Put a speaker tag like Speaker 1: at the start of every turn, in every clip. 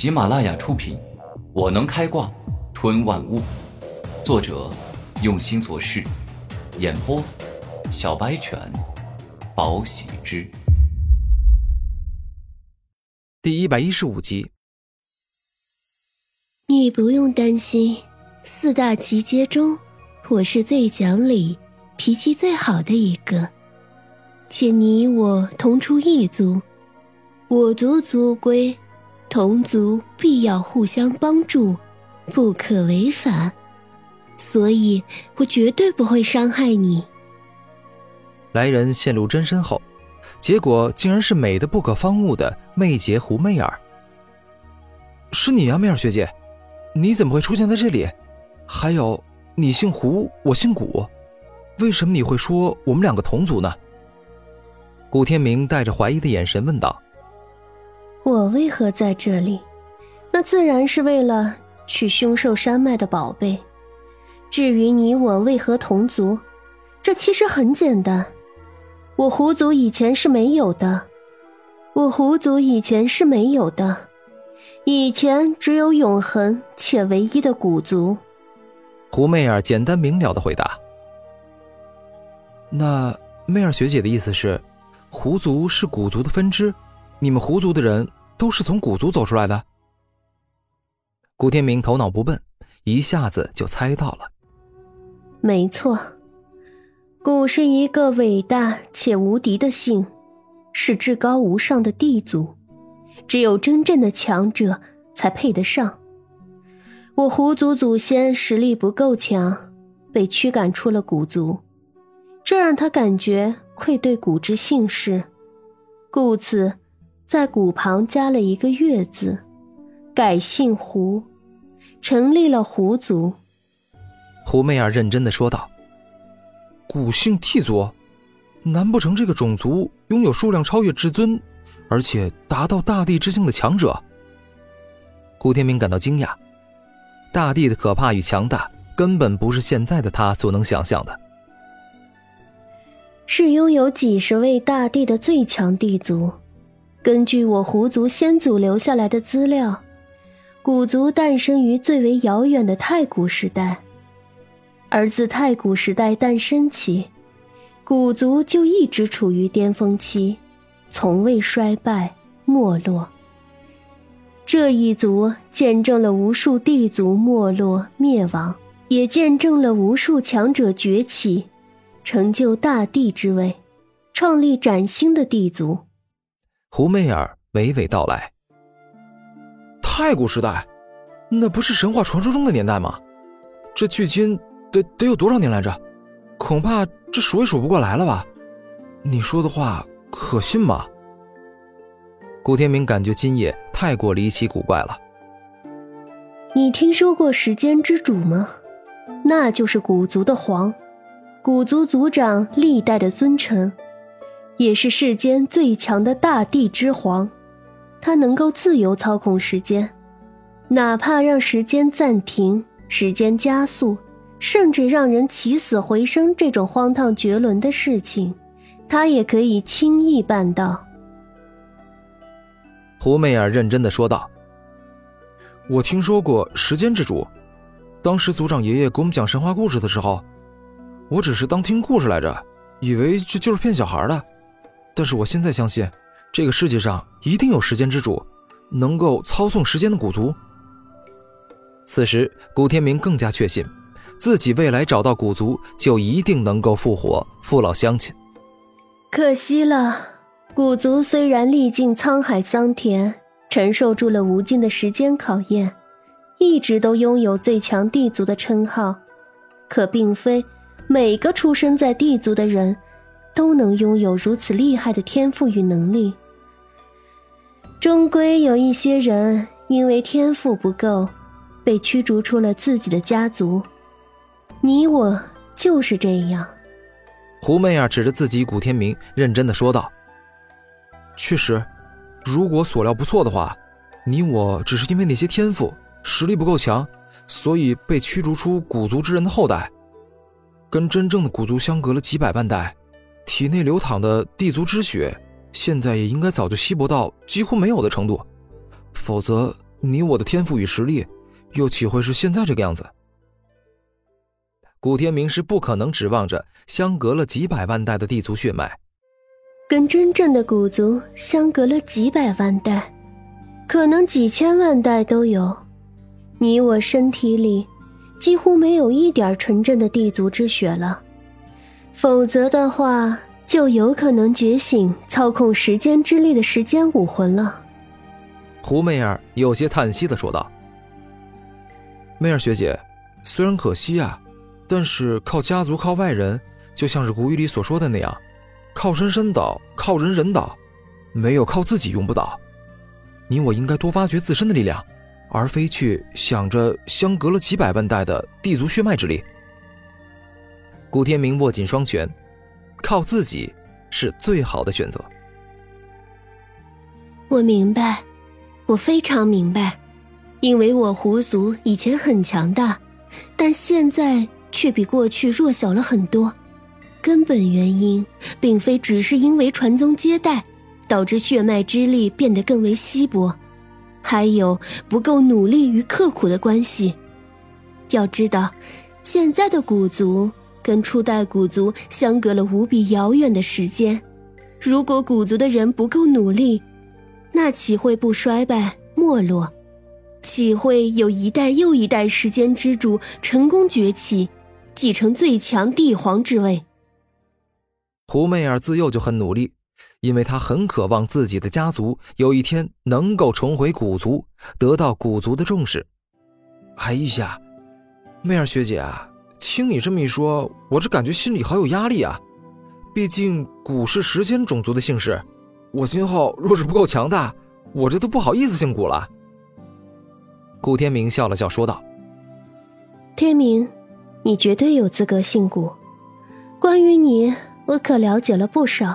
Speaker 1: 喜马拉雅出品，《我能开挂吞万物》，作者用心做事，演播小白犬，宝喜之，
Speaker 2: 第一百一十五集。
Speaker 3: 你不用担心，四大奇杰中，我是最讲理、脾气最好的一个，且你我同出一族。我族族规，同族必要互相帮助，不可违反，所以我绝对不会伤害你。
Speaker 2: 来人陷入真身后，结果竟然是美的不可方物的媚姐胡媚儿。是你啊，媚儿学姐，你怎么会出现在这里？还有，你姓胡，我姓古，为什么你会说我们两个同族呢？古天明带着怀疑的眼神问道。
Speaker 3: 我为何在这里？那自然是为了取凶兽山脉的宝贝。至于你我为何同族，这其实很简单。我狐族以前是没有的，我狐族以前是没有的，以前只有永恒且唯一的古族。
Speaker 2: 胡媚儿简单明了的回答。那媚儿学姐的意思是，狐族是古族的分支？你们狐族的人都是从古族走出来的。古天明头脑不笨，一下子就猜到了。
Speaker 3: 没错，古是一个伟大且无敌的姓，是至高无上的帝族，只有真正的强者才配得上。我狐族祖先实力不够强，被驱赶出了古族，这让他感觉愧对古之姓氏，故此。在古旁加了一个“月”字，改姓胡，成立了胡族。
Speaker 2: 胡媚儿认真的说道：“古姓替族，难不成这个种族拥有数量超越至尊，而且达到大地之境的强者？”顾天明感到惊讶，大地的可怕与强大根本不是现在的他所能想象的。
Speaker 3: 是拥有几十位大帝的最强帝族。根据我狐族先祖留下来的资料，古族诞生于最为遥远的太古时代，而自太古时代诞生起，古族就一直处于巅峰期，从未衰败没落。这一族见证了无数帝族没落灭亡，也见证了无数强者崛起，成就大地之位，创立崭新的帝族。
Speaker 2: 胡媚儿娓娓道来：“太古时代，那不是神话传说中的年代吗？这距今得得有多少年来着？恐怕这数也数不过来了吧？你说的话可信吗？”古天明感觉今夜太过离奇古怪了。
Speaker 3: 你听说过时间之主吗？那就是古族的皇，古族族长历代的尊臣。也是世间最强的大地之皇，他能够自由操控时间，哪怕让时间暂停、时间加速，甚至让人起死回生这种荒唐绝伦的事情，他也可以轻易办到。
Speaker 2: 胡媚儿认真的说道：“我听说过时间之主，当时族长爷爷给我们讲神话故事的时候，我只是当听故事来着，以为这就是骗小孩的。”但是我现在相信，这个世界上一定有时间之主，能够操纵时间的古族。此时，古天明更加确信，自己未来找到古族，就一定能够复活父老乡亲。
Speaker 3: 可惜了，古族虽然历尽沧海桑田，承受住了无尽的时间考验，一直都拥有最强地族的称号，可并非每个出生在地族的人。都能拥有如此厉害的天赋与能力，终归有一些人因为天赋不够，被驱逐出了自己的家族。你我就是这样。
Speaker 2: 胡媚儿指着自己，古天明认真的说道：“确实，如果所料不错的话，你我只是因为那些天赋实力不够强，所以被驱逐出古族之人的后代，跟真正的古族相隔了几百万代。”体内流淌的地族之血，现在也应该早就稀薄到几乎没有的程度，否则你我的天赋与实力，又岂会是现在这个样子？古天明是不可能指望着相隔了几百万代的地族血脉，
Speaker 3: 跟真正的古族相隔了几百万代，可能几千万代都有。你我身体里几乎没有一点纯正的地族之血了，否则的话，就有可能觉醒操控时间之力的时间武魂了。
Speaker 2: 胡媚儿有些叹息的说道：“媚儿学姐，虽然可惜啊。”但是靠家族靠外人，就像是古语里所说的那样，靠山山倒，靠人人倒，没有靠自己用不倒。你我应该多发掘自身的力量，而非去想着相隔了几百万代的地族血脉之力。古天明握紧双拳，靠自己是最好的选择。
Speaker 3: 我明白，我非常明白，因为我狐族以前很强大，但现在。却比过去弱小了很多，根本原因并非只是因为传宗接代导致血脉之力变得更为稀薄，还有不够努力与刻苦的关系。要知道，现在的古族跟初代古族相隔了无比遥远的时间，如果古族的人不够努力，那岂会不衰败没落？岂会有一代又一代时间之主成功崛起？继承最强帝皇之位。
Speaker 2: 胡媚儿自幼就很努力，因为她很渴望自己的家族有一天能够重回古族，得到古族的重视。哎呀，媚儿学姐啊，听你这么一说，我这感觉心里好有压力啊！毕竟古是时间种族的姓氏，我今后若是不够强大，我这都不好意思姓古了。顾天明笑了笑说道：“
Speaker 3: 天明。”你绝对有资格姓古。关于你，我可了解了不少。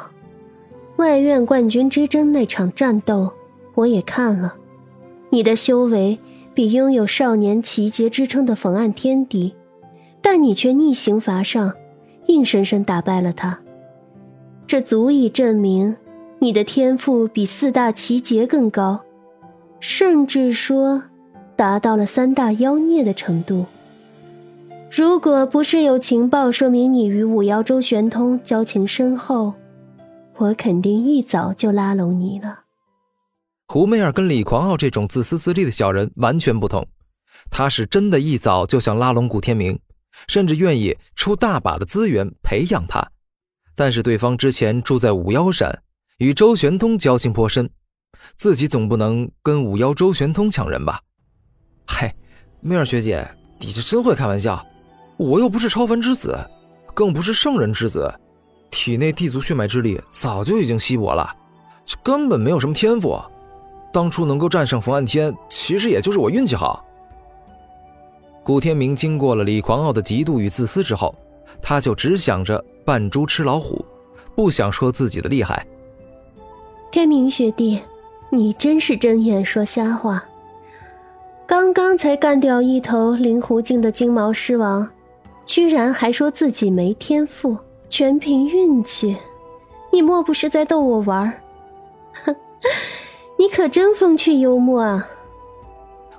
Speaker 3: 外院冠军之争那场战斗，我也看了。你的修为比拥有少年奇杰之称的冯岸天低，但你却逆行伐上，硬生生打败了他。这足以证明你的天赋比四大奇杰更高，甚至说达到了三大妖孽的程度。如果不是有情报说明你与五妖周玄通交情深厚，我肯定一早就拉拢你了。
Speaker 2: 胡媚儿跟李狂傲这种自私自利的小人完全不同，他是真的一早就想拉拢古天明，甚至愿意出大把的资源培养他。但是对方之前住在五妖山，与周玄通交情颇深，自己总不能跟五妖周玄通抢人吧？嘿，媚儿学姐，你这真会开玩笑。我又不是超凡之子，更不是圣人之子，体内地族血脉之力早就已经稀薄了，根本没有什么天赋。当初能够战胜冯岸天，其实也就是我运气好。古天明经过了李狂傲的嫉妒与自私之后，他就只想着扮猪吃老虎，不想说自己的厉害。
Speaker 3: 天明学弟，你真是睁眼说瞎话！刚刚才干掉一头灵狐境的金毛狮王。居然还说自己没天赋，全凭运气，你莫不是在逗我玩哼，你可真风趣幽默啊！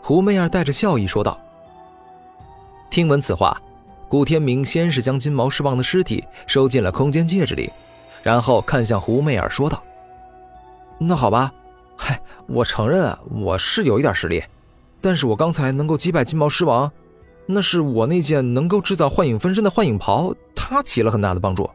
Speaker 2: 胡媚儿带着笑意说道。听闻此话，古天明先是将金毛狮王的尸体收进了空间戒指里，然后看向胡媚儿说道：“那好吧，嗨，我承认啊，我是有一点实力，但是我刚才能够击败金毛狮王。”那是我那件能够制造幻影分身的幻影袍，它起了很大的帮助。